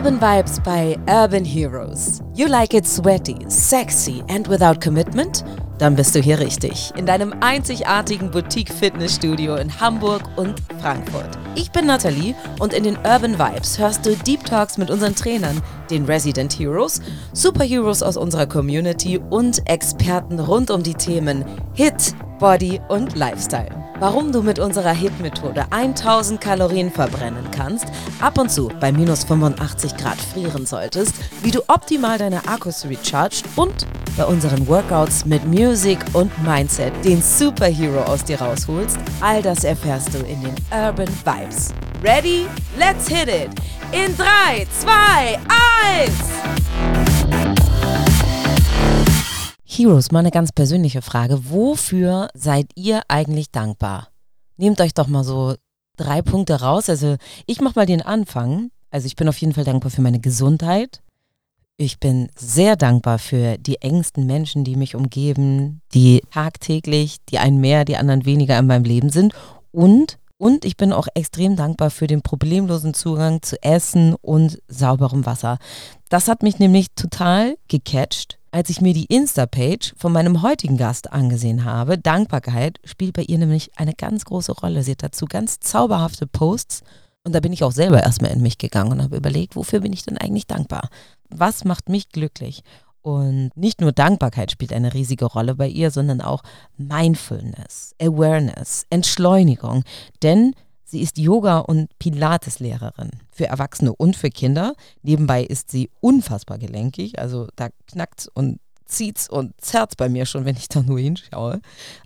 Urban Vibes bei Urban Heroes. You like it sweaty, sexy and without commitment? Dann bist du hier richtig. In deinem einzigartigen Boutique-Fitnessstudio in Hamburg und Frankfurt. Ich bin Nathalie und in den Urban Vibes hörst du Deep Talks mit unseren Trainern, den Resident Heroes, Superheroes aus unserer Community und Experten rund um die Themen Hit, Body und Lifestyle. Warum du mit unserer HIT-Methode 1000 Kalorien verbrennen kannst, ab und zu bei minus 85 Grad frieren solltest, wie du optimal deine Akkus recharged und bei unseren Workouts mit Music und Mindset den Superhero aus dir rausholst, all das erfährst du in den Urban Vibes. Ready? Let's hit it! In 3, 2, 1! Heroes, mal eine ganz persönliche Frage. Wofür seid ihr eigentlich dankbar? Nehmt euch doch mal so drei Punkte raus. Also ich mache mal den Anfang. Also ich bin auf jeden Fall dankbar für meine Gesundheit. Ich bin sehr dankbar für die engsten Menschen, die mich umgeben, die tagtäglich, die einen mehr, die anderen weniger in meinem Leben sind. Und, und ich bin auch extrem dankbar für den problemlosen Zugang zu Essen und sauberem Wasser. Das hat mich nämlich total gecatcht als ich mir die Insta-Page von meinem heutigen Gast angesehen habe, Dankbarkeit spielt bei ihr nämlich eine ganz große Rolle. Sie hat dazu ganz zauberhafte Posts und da bin ich auch selber erstmal in mich gegangen und habe überlegt, wofür bin ich denn eigentlich dankbar? Was macht mich glücklich? Und nicht nur Dankbarkeit spielt eine riesige Rolle bei ihr, sondern auch Mindfulness, Awareness, Entschleunigung. Denn Sie ist Yoga- und Pilates-Lehrerin für Erwachsene und für Kinder. Nebenbei ist sie unfassbar gelenkig, also da knackt's und zieht's und zerrt bei mir schon, wenn ich da nur hinschaue.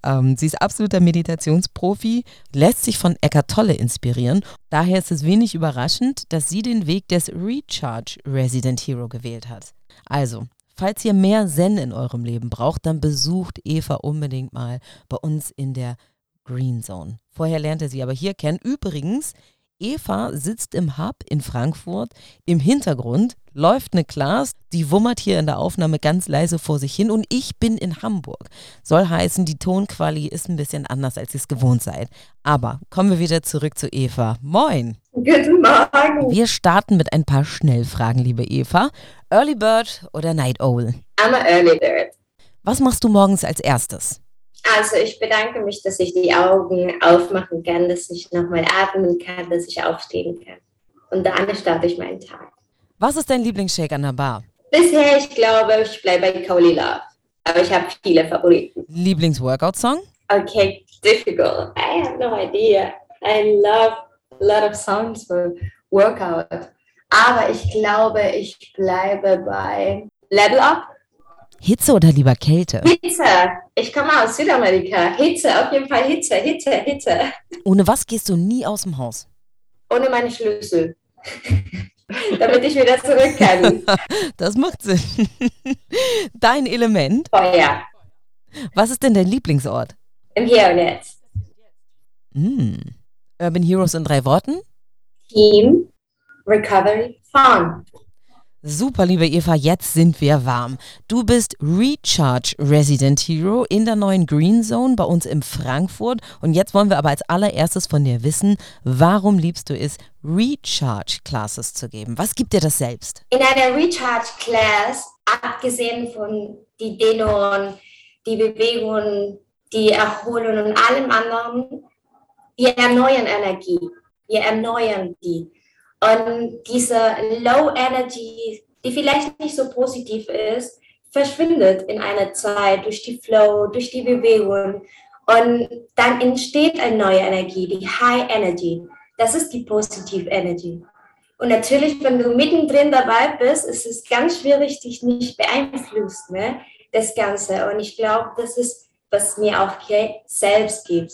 Ähm, sie ist absoluter Meditationsprofi, lässt sich von Eckart Tolle inspirieren. Daher ist es wenig überraschend, dass sie den Weg des Recharge Resident Hero gewählt hat. Also, falls ihr mehr Zen in eurem Leben braucht, dann besucht Eva unbedingt mal bei uns in der Green Zone. Vorher lernte sie aber hier kennen. Übrigens, Eva sitzt im Hub in Frankfurt. Im Hintergrund läuft eine Class, die wummert hier in der Aufnahme ganz leise vor sich hin und ich bin in Hamburg. Soll heißen, die Tonquali ist ein bisschen anders, als ihr es gewohnt seid. Aber kommen wir wieder zurück zu Eva. Moin! Guten Morgen! Wir starten mit ein paar Schnellfragen, liebe Eva. Early Bird oder Night Owl? I'm a early bird. Was machst du morgens als erstes? Also ich bedanke mich, dass ich die Augen aufmachen kann, dass ich nochmal atmen kann, dass ich aufstehen kann. Und dann starte ich meinen Tag. Was ist dein Lieblingsshake an der Bar? Bisher, ich glaube, ich bleibe bei Kauli Love. Aber ich habe viele Favoriten. Lieblings-Workout-Song? Okay, difficult. I have no idea. I love a lot of songs for workout. Aber ich glaube, ich bleibe bei Level Up. Hitze oder lieber Kälte? Hitze. Ich komme aus Südamerika. Hitze, auf jeden Fall Hitze, Hitze, Hitze. Ohne was gehst du nie aus dem Haus? Ohne meine Schlüssel. Damit ich wieder zurück kann. das macht Sinn. Dein Element? Feuer. Was ist denn dein Lieblingsort? Im Hier und Jetzt. Mm. Urban Heroes in drei Worten? Team, Recovery, Fun. Super, liebe Eva, jetzt sind wir warm. Du bist Recharge Resident Hero in der neuen Green Zone bei uns in Frankfurt. Und jetzt wollen wir aber als allererstes von dir wissen, warum liebst du es, Recharge Classes zu geben? Was gibt dir das selbst? In einer Recharge Class, abgesehen von die Dehnungen, die Bewegungen, die Erholung und allem anderen, wir erneuern Energie. Wir erneuern die. Und diese Low Energy, die vielleicht nicht so positiv ist, verschwindet in einer Zeit durch die Flow, durch die Bewegung. Und dann entsteht eine neue Energie, die High Energy. Das ist die Positive Energy. Und natürlich, wenn du mittendrin dabei bist, ist es ganz schwierig, dich nicht beeinflusst, ne, das Ganze. Und ich glaube, das ist, was mir auch selbst gibt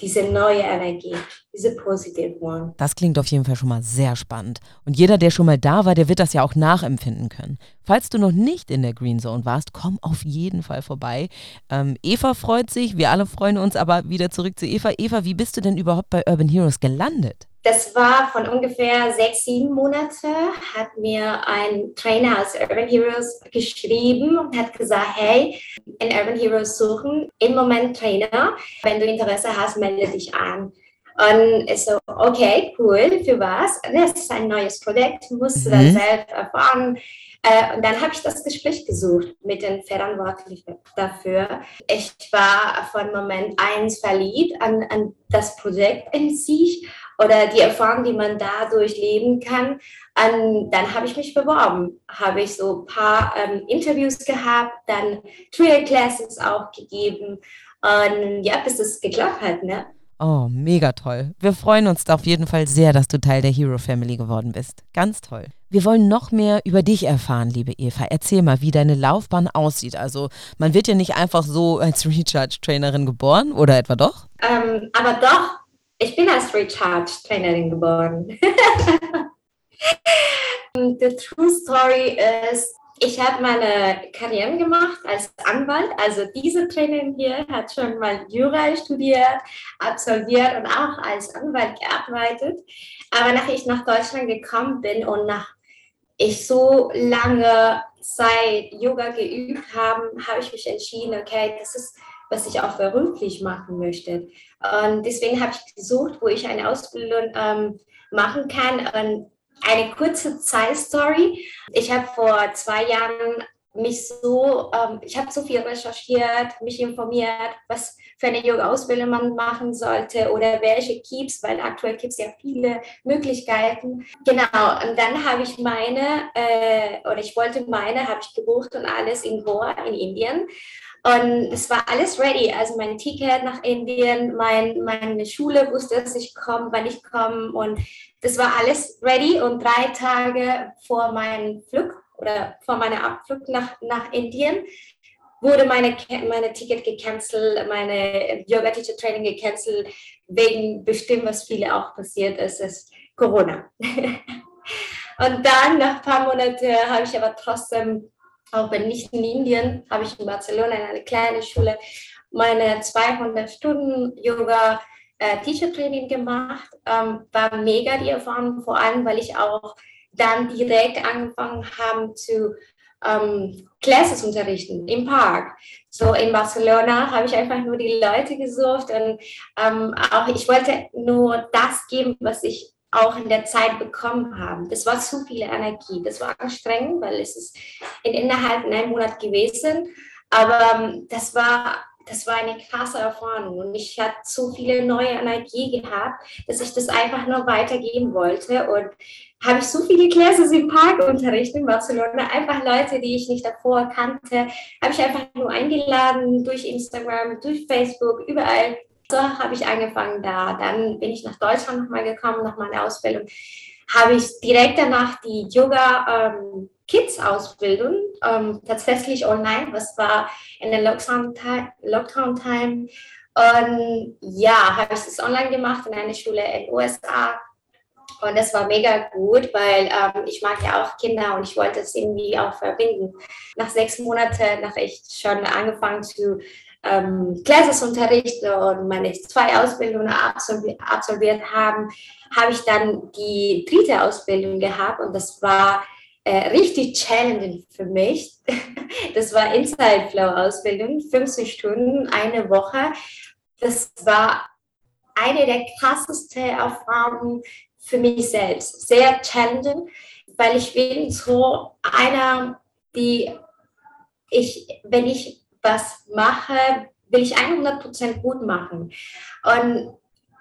diese neue Energie, diese positive one. Das klingt auf jeden Fall schon mal sehr spannend. Und jeder, der schon mal da war, der wird das ja auch nachempfinden können. Falls du noch nicht in der Green Zone warst, komm auf jeden Fall vorbei. Ähm, Eva freut sich, wir alle freuen uns, aber wieder zurück zu Eva. Eva, wie bist du denn überhaupt bei Urban Heroes gelandet? Das war von ungefähr sechs, sieben Monate, hat mir ein Trainer aus Urban Heroes geschrieben und hat gesagt, hey, in Urban Heroes suchen im Moment Trainer. Wenn du Interesse hast, melde dich an. Und ich so, okay, cool, für was? Das ist ein neues Projekt, musste mhm. dann selbst erfahren. Äh, und dann habe ich das Gespräch gesucht mit den Verantwortlichen dafür. Ich war von Moment eins verliebt an, an das Projekt in sich oder die Erfahrung, die man dadurch leben kann. Und dann habe ich mich beworben, habe ich so ein paar ähm, Interviews gehabt, dann Trail Classes auch gegeben und ja, bis es geklappt hat, ne? Oh, mega toll. Wir freuen uns auf jeden Fall sehr, dass du Teil der Hero Family geworden bist. Ganz toll. Wir wollen noch mehr über dich erfahren, liebe Eva. Erzähl mal, wie deine Laufbahn aussieht. Also, man wird ja nicht einfach so als Recharge-Trainerin geboren, oder etwa doch? Ähm, aber doch, ich bin als Recharge-Trainerin geboren. The true story ist, ich habe meine Karriere gemacht als Anwalt. Also diese Trainerin hier hat schon mal Jura studiert, absolviert und auch als Anwalt gearbeitet. Aber nachdem ich nach Deutschland gekommen bin und nach ich so lange Zeit Yoga geübt habe, habe ich mich entschieden, okay, das ist, was ich auch beruflich machen möchte. Und deswegen habe ich gesucht, wo ich eine Ausbildung ähm, machen kann. Und eine kurze Zeit-Story. Ich habe vor zwei Jahren mich so, ähm, ich habe so viel recherchiert, mich informiert, was für eine Yoga-Ausbildung man machen sollte oder welche Keeps, weil aktuell gibt es ja viele Möglichkeiten. Genau, und dann habe ich meine, äh, oder ich wollte meine, habe ich gebucht und alles in Goa in Indien. Und es war alles ready. Also mein Ticket nach Indien, mein, meine Schule wusste, dass ich komme, wann ich komme. Und das war alles ready. Und drei Tage vor meinem Flug oder vor meiner Abflug nach, nach Indien wurde meine, meine Ticket gecancelt, meine Yoga Teacher Training gecancelt, wegen bestimmt, was viele auch passiert ist, ist Corona. Und dann, nach ein paar Monaten, habe ich aber trotzdem auch wenn nicht in Indien, habe ich in Barcelona in einer kleinen Schule meine 200 Stunden Yoga äh, Teacher Training gemacht. Ähm, war mega die Erfahrung, vor allem weil ich auch dann direkt angefangen habe zu ähm, Classes unterrichten im Park. So in Barcelona habe ich einfach nur die Leute gesucht und ähm, auch ich wollte nur das geben, was ich auch in der Zeit bekommen haben. Das war zu viel Energie. Das war anstrengend, weil es ist in innerhalb einem Monat gewesen. Aber ähm, das war das war eine krasse Erfahrung und ich hatte so viele neue Energie gehabt, dass ich das einfach nur weitergeben wollte und habe ich so viele Classes im Park unterrichtet in Barcelona, einfach Leute, die ich nicht davor kannte, habe ich einfach nur eingeladen durch Instagram, durch Facebook, überall habe ich angefangen da. Dann bin ich nach Deutschland nochmal gekommen, nach meiner Ausbildung. Habe ich direkt danach die Yoga ähm, Kids Ausbildung ähm, tatsächlich online, was war in der. Lockdown -Time. Und ja, habe ich das online gemacht in einer Schule in den USA. Und das war mega gut, weil ähm, ich mag ja auch Kinder und ich wollte es irgendwie auch verbinden. Nach sechs Monaten, nach ich schon angefangen zu ähm, Classes unterrichte und meine zwei Ausbildungen absolviert, absolviert haben, habe ich dann die dritte Ausbildung gehabt und das war äh, richtig challenging für mich. Das war Inside Flow Ausbildung, 50 Stunden, eine Woche. Das war eine der krassesten Erfahrungen für mich selbst. Sehr challenging, weil ich bin so einer, die ich, wenn ich was mache, will ich 100% gut machen. Und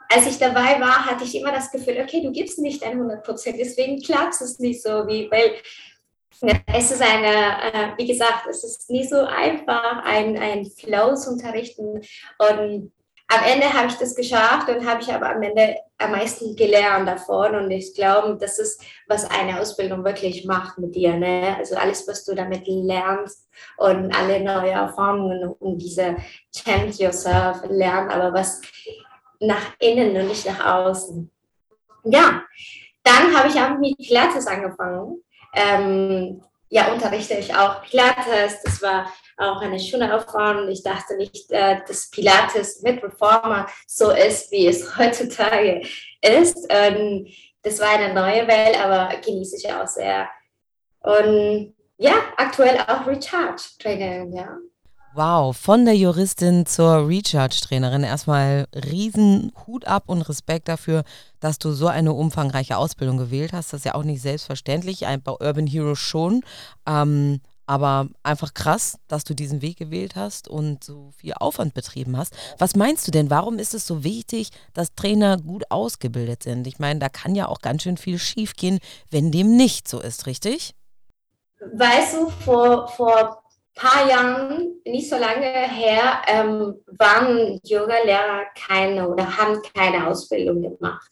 als ich dabei war, hatte ich immer das Gefühl, okay, du gibst nicht 100%, deswegen klappt es nicht so, wie, weil es ist eine, äh, wie gesagt, es ist nicht so einfach, ein, ein Flow zu unterrichten. Und am Ende habe ich das geschafft und habe ich aber am Ende am meisten gelernt davon. Und ich glaube, das ist, was eine Ausbildung wirklich macht mit dir. Ne? Also alles, was du damit lernst und alle neue Erfahrungen und diese Change Yourself lernen, aber was nach innen und nicht nach außen. Ja, dann habe ich auch mit Pilates angefangen. Ähm, ja, unterrichte ich auch Pilates. Das war auch eine schöne Erfahrung. Ich dachte nicht, äh, dass Pilates mit Reformer so ist, wie es heutzutage ist. Und das war eine neue Welt, aber genieße ich auch sehr. Und ja, aktuell auch Recharge-Training, ja. Wow, von der Juristin zur Recharge-Trainerin. Erstmal riesen Hut ab und Respekt dafür, dass du so eine umfangreiche Ausbildung gewählt hast. Das ist ja auch nicht selbstverständlich, bei Urban Heroes schon. Ähm, aber einfach krass, dass du diesen Weg gewählt hast und so viel Aufwand betrieben hast. Was meinst du denn, warum ist es so wichtig, dass Trainer gut ausgebildet sind? Ich meine, da kann ja auch ganz schön viel schiefgehen, wenn dem nicht so ist, richtig? Weißt du, vor, vor paar Jahren, nicht so lange her, ähm, waren Yoga-Lehrer keine oder haben keine Ausbildung gemacht.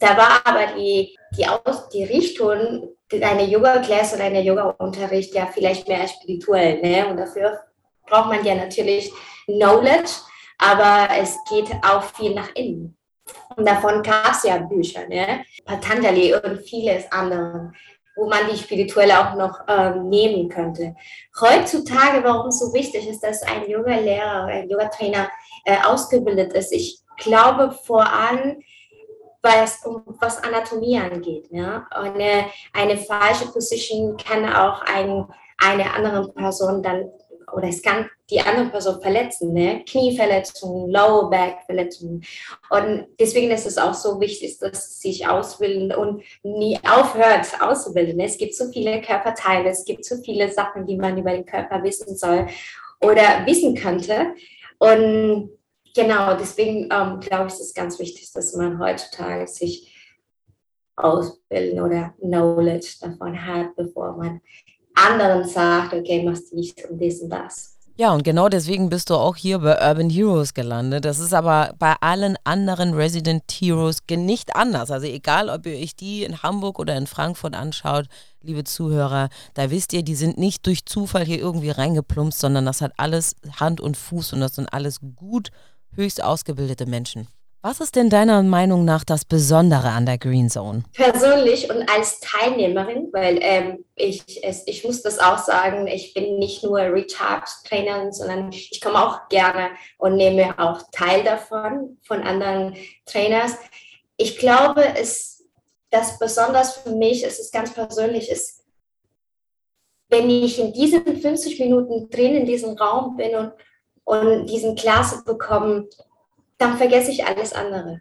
Da war aber die, die, Aus, die Richtung, eine Yoga-Class oder eine Yoga-Unterricht ja vielleicht mehr spirituell. Ne? Und dafür braucht man ja natürlich Knowledge, aber es geht auch viel nach innen. Und davon gab es ja Bücher, ne? Patanjali und vieles andere wo man die spirituelle auch noch ähm, nehmen könnte. Heutzutage, warum es so wichtig ist, dass ein Yoga-Lehrer oder ein Yoga-Trainer äh, ausgebildet ist, ich glaube vor allem, es um was Anatomie angeht. Ja? Eine, eine falsche Position kann auch ein, eine andere Person dann oder es kann die andere Person verletzen, ne? Knieverletzungen, Lower Back Verletzungen. Und deswegen ist es auch so wichtig, dass sich ausbilden und nie aufhört auszubilden. Es gibt so viele Körperteile, es gibt so viele Sachen, die man über den Körper wissen soll oder wissen könnte. Und genau, deswegen ähm, glaube ich, ist es ganz wichtig, dass man heutzutage sich ausbilden oder Knowledge davon hat, bevor man anderen sagt, okay, machst dies und dies und das. Ja, und genau deswegen bist du auch hier bei Urban Heroes gelandet. Das ist aber bei allen anderen Resident Heroes nicht anders. Also egal, ob ihr euch die in Hamburg oder in Frankfurt anschaut, liebe Zuhörer, da wisst ihr, die sind nicht durch Zufall hier irgendwie reingeplumpst, sondern das hat alles Hand und Fuß und das sind alles gut, höchst ausgebildete Menschen. Was ist denn deiner Meinung nach das Besondere an der Green Zone? Persönlich und als Teilnehmerin, weil ähm, ich, es, ich muss das auch sagen, ich bin nicht nur Recharge-Trainerin, sondern ich komme auch gerne und nehme auch teil davon, von anderen Trainers. Ich glaube, es, das besonders für mich, es ist ganz persönlich, ist, wenn ich in diesen 50 Minuten drin in diesem Raum bin und, und diesen Klasse bekomme, dann vergesse ich alles andere.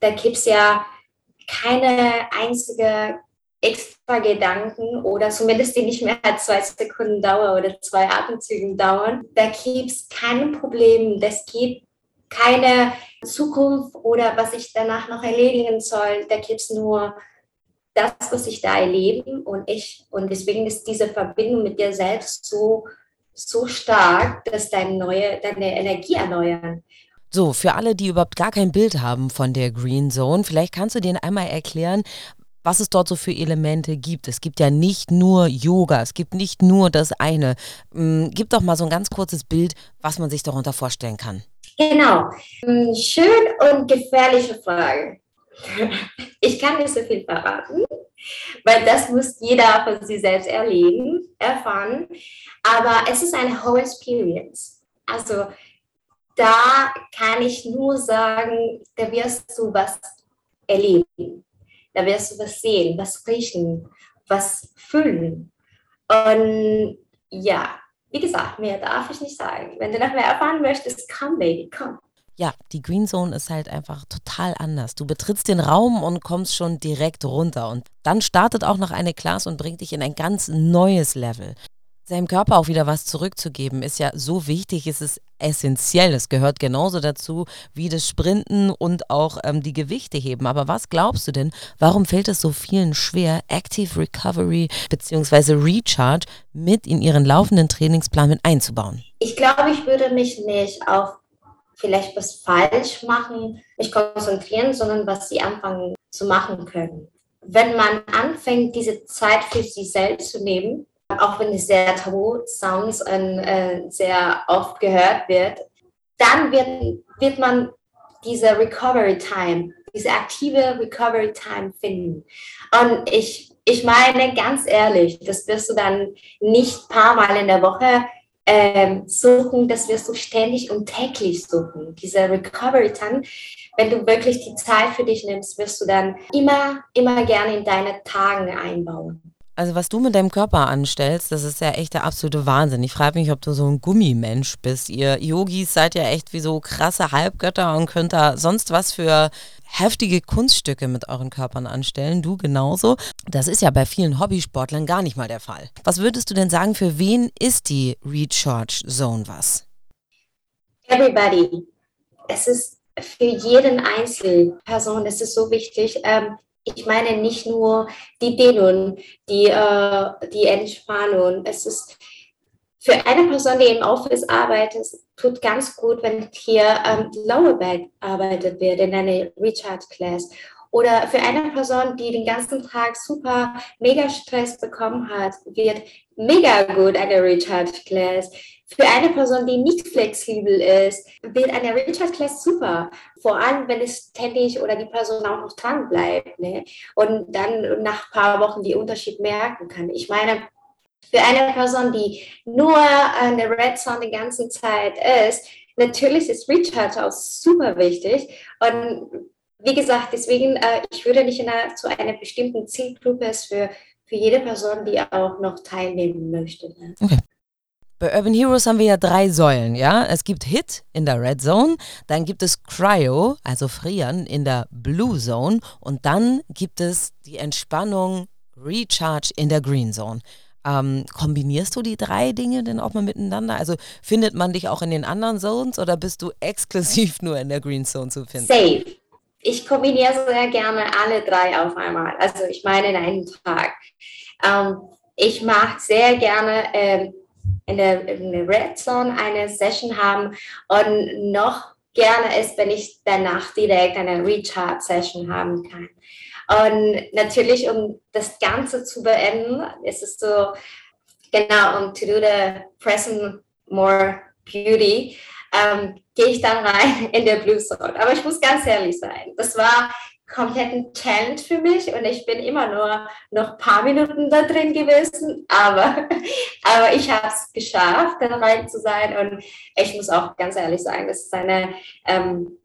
Da gibt es ja keine einzige extra Gedanken oder zumindest die nicht mehr als zwei Sekunden dauern oder zwei Atemzügen dauern. Da gibt es keine Probleme, das gibt keine Zukunft oder was ich danach noch erledigen soll. Da gibt es nur das, was ich da erlebe und ich. Und deswegen ist diese Verbindung mit dir selbst so, so stark, dass deine, neue, deine Energie erneuern. So, für alle, die überhaupt gar kein Bild haben von der Green Zone, vielleicht kannst du denen einmal erklären, was es dort so für Elemente gibt. Es gibt ja nicht nur Yoga, es gibt nicht nur das eine. Ähm, gib doch mal so ein ganz kurzes Bild, was man sich darunter vorstellen kann. Genau. Hm, schön und gefährliche Frage. Ich kann nicht so viel verraten, weil das muss jeder von sich selbst erleben, erfahren. Aber es ist eine whole experience. Also da kann ich nur sagen, da wirst du was erleben. Da wirst du was sehen, was riechen, was fühlen. Und ja, wie gesagt, mehr darf ich nicht sagen. Wenn du noch mehr erfahren möchtest, komm, Baby, komm. Ja, die Green Zone ist halt einfach total anders. Du betrittst den Raum und kommst schon direkt runter. Und dann startet auch noch eine Class und bringt dich in ein ganz neues Level seinem Körper auch wieder was zurückzugeben, ist ja so wichtig, es ist essentiell. Es gehört genauso dazu wie das Sprinten und auch ähm, die Gewichte heben. Aber was glaubst du denn, warum fällt es so vielen schwer, Active Recovery bzw. Recharge mit in ihren laufenden Trainingsplan mit einzubauen? Ich glaube, ich würde mich nicht auf vielleicht was falsch machen, mich konzentrieren, sondern was sie anfangen zu machen können. Wenn man anfängt, diese Zeit für sich selbst zu nehmen, auch wenn es sehr tabu sounds und äh, sehr oft gehört wird, dann wird, wird man diese Recovery Time, diese aktive Recovery Time finden. Und ich, ich meine ganz ehrlich, das wirst du dann nicht paar Mal in der Woche ähm, suchen, das wirst du ständig und täglich suchen. Diese Recovery Time, wenn du wirklich die Zeit für dich nimmst, wirst du dann immer, immer gerne in deine Tagen einbauen. Also was du mit deinem Körper anstellst, das ist ja echt der absolute Wahnsinn. Ich frage mich, ob du so ein Gummimensch bist. Ihr Yogis seid ja echt wie so krasse Halbgötter und könnt da sonst was für heftige Kunststücke mit euren Körpern anstellen. Du genauso. Das ist ja bei vielen Hobbysportlern gar nicht mal der Fall. Was würdest du denn sagen, für wen ist die Recharge Zone was? Everybody. Es ist für jeden Einzelperson, es ist so wichtig. Ähm, ich meine nicht nur die Dehnung, die, äh, die Entspannung. Es ist für eine Person, die im Office arbeitet, tut ganz gut, wenn hier ähm, Lower Back arbeitet wird in einer Recharge Class. Oder für eine Person, die den ganzen Tag super mega Stress bekommen hat, wird mega gut eine Recharge Class. Für eine Person, die nicht flexibel ist, wird eine Recharge Class super. Vor allem, wenn es ständig oder die Person auch noch dran bleibt ne? und dann nach ein paar Wochen die Unterschied merken kann. Ich meine, für eine Person, die nur an der Red Zone die ganze Zeit ist, natürlich ist Recharge auch super wichtig. Und wie gesagt, deswegen, äh, ich würde nicht in einer, zu einer bestimmten Zielgruppe für, für jede Person, die auch noch teilnehmen möchte. Ne? Okay. Bei Urban Heroes haben wir ja drei Säulen, ja. Es gibt Hit in der Red Zone, dann gibt es Cryo, also Frieren, in der Blue Zone und dann gibt es die Entspannung Recharge in der Green Zone. Ähm, kombinierst du die drei Dinge denn auch mal miteinander? Also findet man dich auch in den anderen Zones oder bist du exklusiv nur in der Green Zone zu finden? Safe. Ich kombiniere sehr gerne alle drei auf einmal. Also ich meine in einem Tag. Ähm, ich mache sehr gerne ähm, in der, Red Zone eine Session haben und noch gerne ist, wenn ich danach direkt eine Recharge Session haben kann. Und natürlich, um das Ganze zu beenden, ist es so, genau, um to do the present more beauty, ähm, gehe ich dann rein in der Blue Zone. Aber ich muss ganz ehrlich sein, das war komplett ein Challenge für mich und ich bin immer nur noch ein paar Minuten da drin gewesen, aber, aber ich habe es geschafft, da rein zu sein und ich muss auch ganz ehrlich sagen, das ist eine ähm,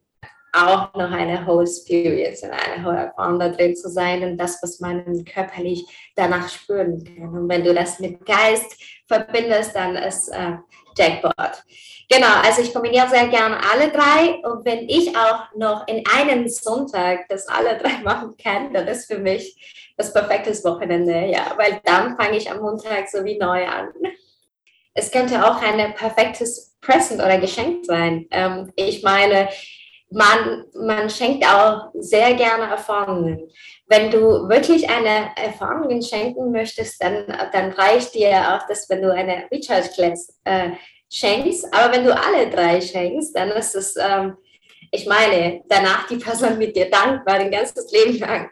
auch noch eine whole Experience eine whole Erfahrung da drin zu sein und das, was man körperlich danach spüren kann. Und wenn du das mit Geist verbindest, dann ist äh, Jackpot. Genau, also ich kombiniere sehr gerne alle drei und wenn ich auch noch in einem Sonntag das alle drei machen kann, dann ist für mich das perfekte Wochenende, ja, weil dann fange ich am Montag so wie neu an. Es könnte auch ein perfektes Present oder Geschenk sein. Ähm, ich meine, man, man schenkt auch sehr gerne Erfahrungen. Wenn du wirklich eine Erfahrung schenken möchtest, dann, dann reicht dir auch das, wenn du eine Recharge Class äh, schenkst. Aber wenn du alle drei schenkst, dann ist es, ähm, ich meine, danach die Person mit dir dankbar, den ganzen Leben lang.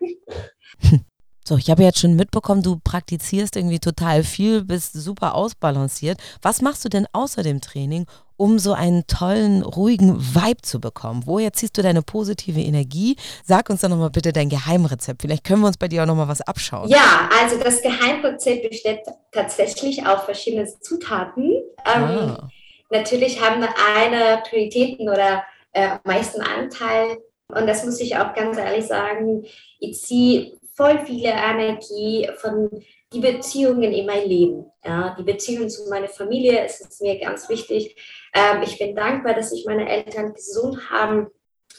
So, ich habe jetzt schon mitbekommen, du praktizierst irgendwie total viel, bist super ausbalanciert. Was machst du denn außer dem Training, um so einen tollen, ruhigen Vibe zu bekommen? Woher ziehst du deine positive Energie? Sag uns doch nochmal bitte dein Geheimrezept. Vielleicht können wir uns bei dir auch nochmal was abschauen. Ja, also das Geheimrezept besteht tatsächlich aus verschiedenen Zutaten. Ähm, ah. Natürlich haben eine Prioritäten oder äh, meisten Anteil. Und das muss ich auch ganz ehrlich sagen. Ich ziehe voll viele Energie von die Beziehungen in mein Leben. Ja, die Beziehung zu meiner Familie ist mir ganz wichtig. Ähm, ich bin dankbar, dass ich meine Eltern gesund haben,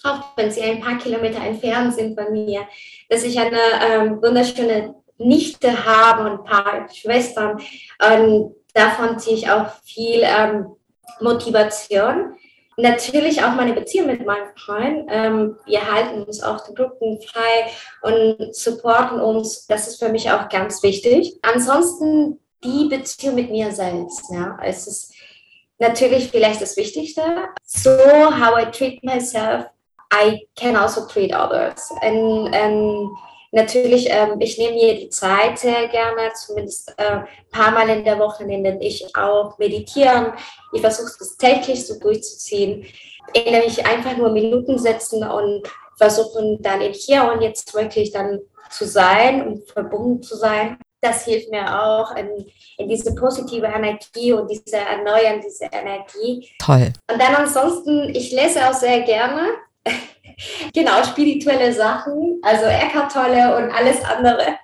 auch wenn sie ein paar Kilometer entfernt sind von mir, dass ich eine ähm, wunderschöne Nichte habe und ein paar Schwestern. Und davon ziehe ich auch viel ähm, Motivation natürlich auch meine Beziehung mit meinem Freund. Ähm, wir halten uns auch den Rücken frei und supporten uns. Das ist für mich auch ganz wichtig. Ansonsten die Beziehung mit mir selbst. Ja, es ist natürlich vielleicht das Wichtigste. So how I treat myself, I can also treat others. And, and Natürlich, ähm, ich nehme mir die Zeit sehr gerne, zumindest äh, ein paar Mal in der Woche, in denen ich auch meditieren. Ich versuche das täglich so durchzuziehen, indem ich einfach nur Minuten setzen und versuchen dann im Hier und Jetzt wirklich dann zu sein und verbunden zu sein. Das hilft mir auch in, in diese positive Energie und diese Erneuern, diese Energie. Toll. Und dann ansonsten, ich lese auch sehr gerne. genau, spirituelle Sachen, also Eckhart Tolle und alles andere.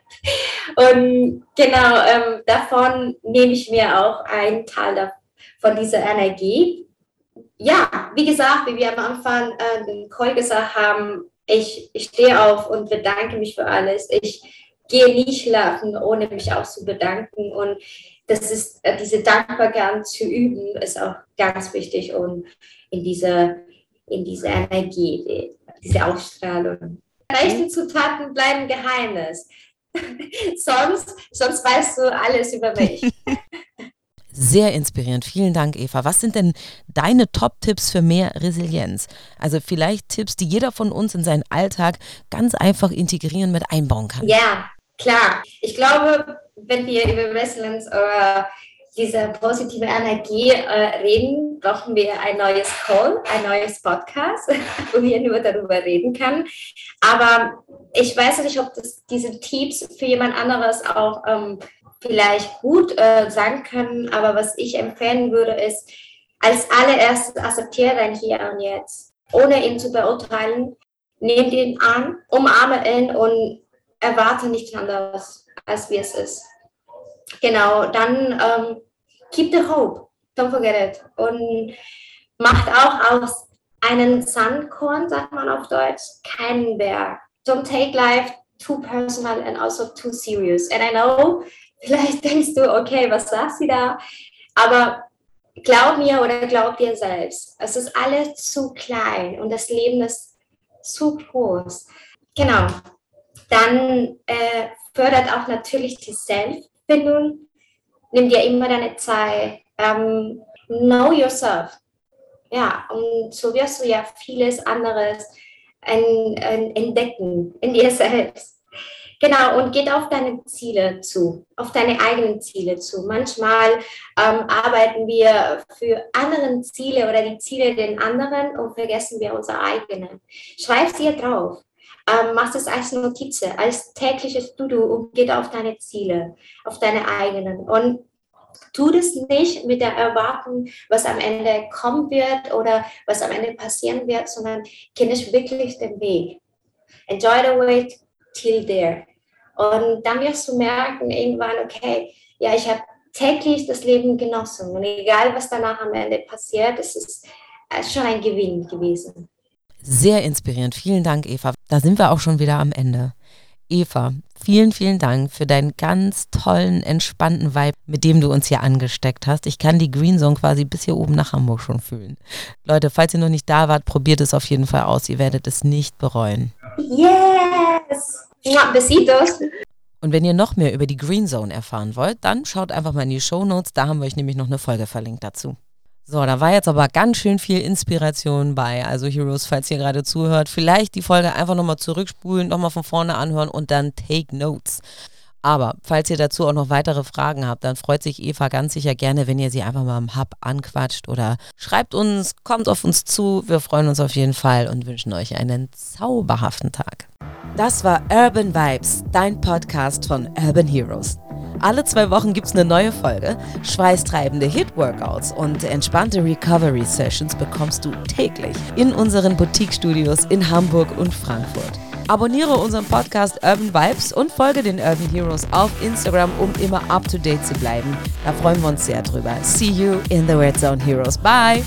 Und genau, ähm, davon nehme ich mir auch einen Teil von dieser Energie. Ja, wie gesagt, wie wir am Anfang äh, Koi gesagt haben, ich, ich stehe auf und bedanke mich für alles. Ich gehe nie schlafen, ohne mich auch zu bedanken. Und das ist, äh, diese Dankbarkeit zu üben, ist auch ganz wichtig und in dieser, in dieser Energie, diese Ausstrahlung. Echte Zutaten bleiben Geheimnis. sonst, sonst weißt du alles über mich. Sehr inspirierend. Vielen Dank, Eva. Was sind denn deine Top-Tipps für mehr Resilienz? Also vielleicht Tipps, die jeder von uns in seinen Alltag ganz einfach integrieren, mit einbauen kann. Ja, klar. Ich glaube, wenn wir über Resilienz oder diese positive Energie äh, reden, brauchen wir ein neues Call, ein neues Podcast, wo wir nur darüber reden können. Aber ich weiß nicht, ob das, diese Tipps für jemand anderes auch ähm, vielleicht gut äh, sein können. Aber was ich empfehlen würde, ist, als allererstes akzeptiere dein Hier und Jetzt, ohne ihn zu beurteilen. Nimm ihn an, umarme ihn und erwarte nichts anderes, als wie es ist. Genau, dann ähm, keep the hope, don't forget it. Und macht auch aus einem Sandkorn, sagt man auf Deutsch, keinen Berg. Don't take life too personal and also too serious. And I know, vielleicht denkst du, okay, was sagt sie da? Aber glaub mir oder glaub dir selbst, es ist alles zu klein und das Leben ist zu groß. Genau. Dann äh, fördert auch natürlich die Selbstfindung nimm dir immer deine Zeit. Um, know yourself. Ja, und so wirst du ja vieles anderes entdecken in dir selbst. Genau, und geht auf deine Ziele zu, auf deine eigenen Ziele zu. Manchmal ähm, arbeiten wir für andere Ziele oder die Ziele den anderen und vergessen wir unsere eigenen. Schreib sie drauf. Ähm, mach es als Notiz, als tägliches To-Do und geht auf deine Ziele, auf deine eigenen. Und tu das nicht mit der Erwartung, was am Ende kommen wird oder was am Ende passieren wird, sondern kenne wirklich den Weg. Enjoy the way till there. Und dann wirst du merken irgendwann, okay, ja, ich habe täglich das Leben genossen und egal, was danach am Ende passiert, es ist schon ein Gewinn gewesen. Sehr inspirierend. Vielen Dank, Eva. Da sind wir auch schon wieder am Ende. Eva, vielen, vielen Dank für deinen ganz tollen, entspannten Vibe, mit dem du uns hier angesteckt hast. Ich kann die Green Zone quasi bis hier oben nach Hamburg schon fühlen. Leute, falls ihr noch nicht da wart, probiert es auf jeden Fall aus. Ihr werdet es nicht bereuen. Yes! Besitos! Und wenn ihr noch mehr über die Green Zone erfahren wollt, dann schaut einfach mal in die Show Notes. Da haben wir euch nämlich noch eine Folge verlinkt dazu. So, da war jetzt aber ganz schön viel Inspiration bei. Also Heroes, falls ihr gerade zuhört, vielleicht die Folge einfach nochmal zurückspulen, nochmal von vorne anhören und dann take notes. Aber falls ihr dazu auch noch weitere Fragen habt, dann freut sich Eva ganz sicher gerne, wenn ihr sie einfach mal im Hub anquatscht oder schreibt uns, kommt auf uns zu. Wir freuen uns auf jeden Fall und wünschen euch einen zauberhaften Tag. Das war Urban Vibes, dein Podcast von Urban Heroes. Alle zwei Wochen gibt es eine neue Folge. Schweißtreibende Hit-Workouts und entspannte Recovery-Sessions bekommst du täglich in unseren Boutique-Studios in Hamburg und Frankfurt. Abonniere unseren Podcast Urban Vibes und folge den Urban Heroes auf Instagram, um immer up to date zu bleiben. Da freuen wir uns sehr drüber. See you in the Red Zone Heroes. Bye!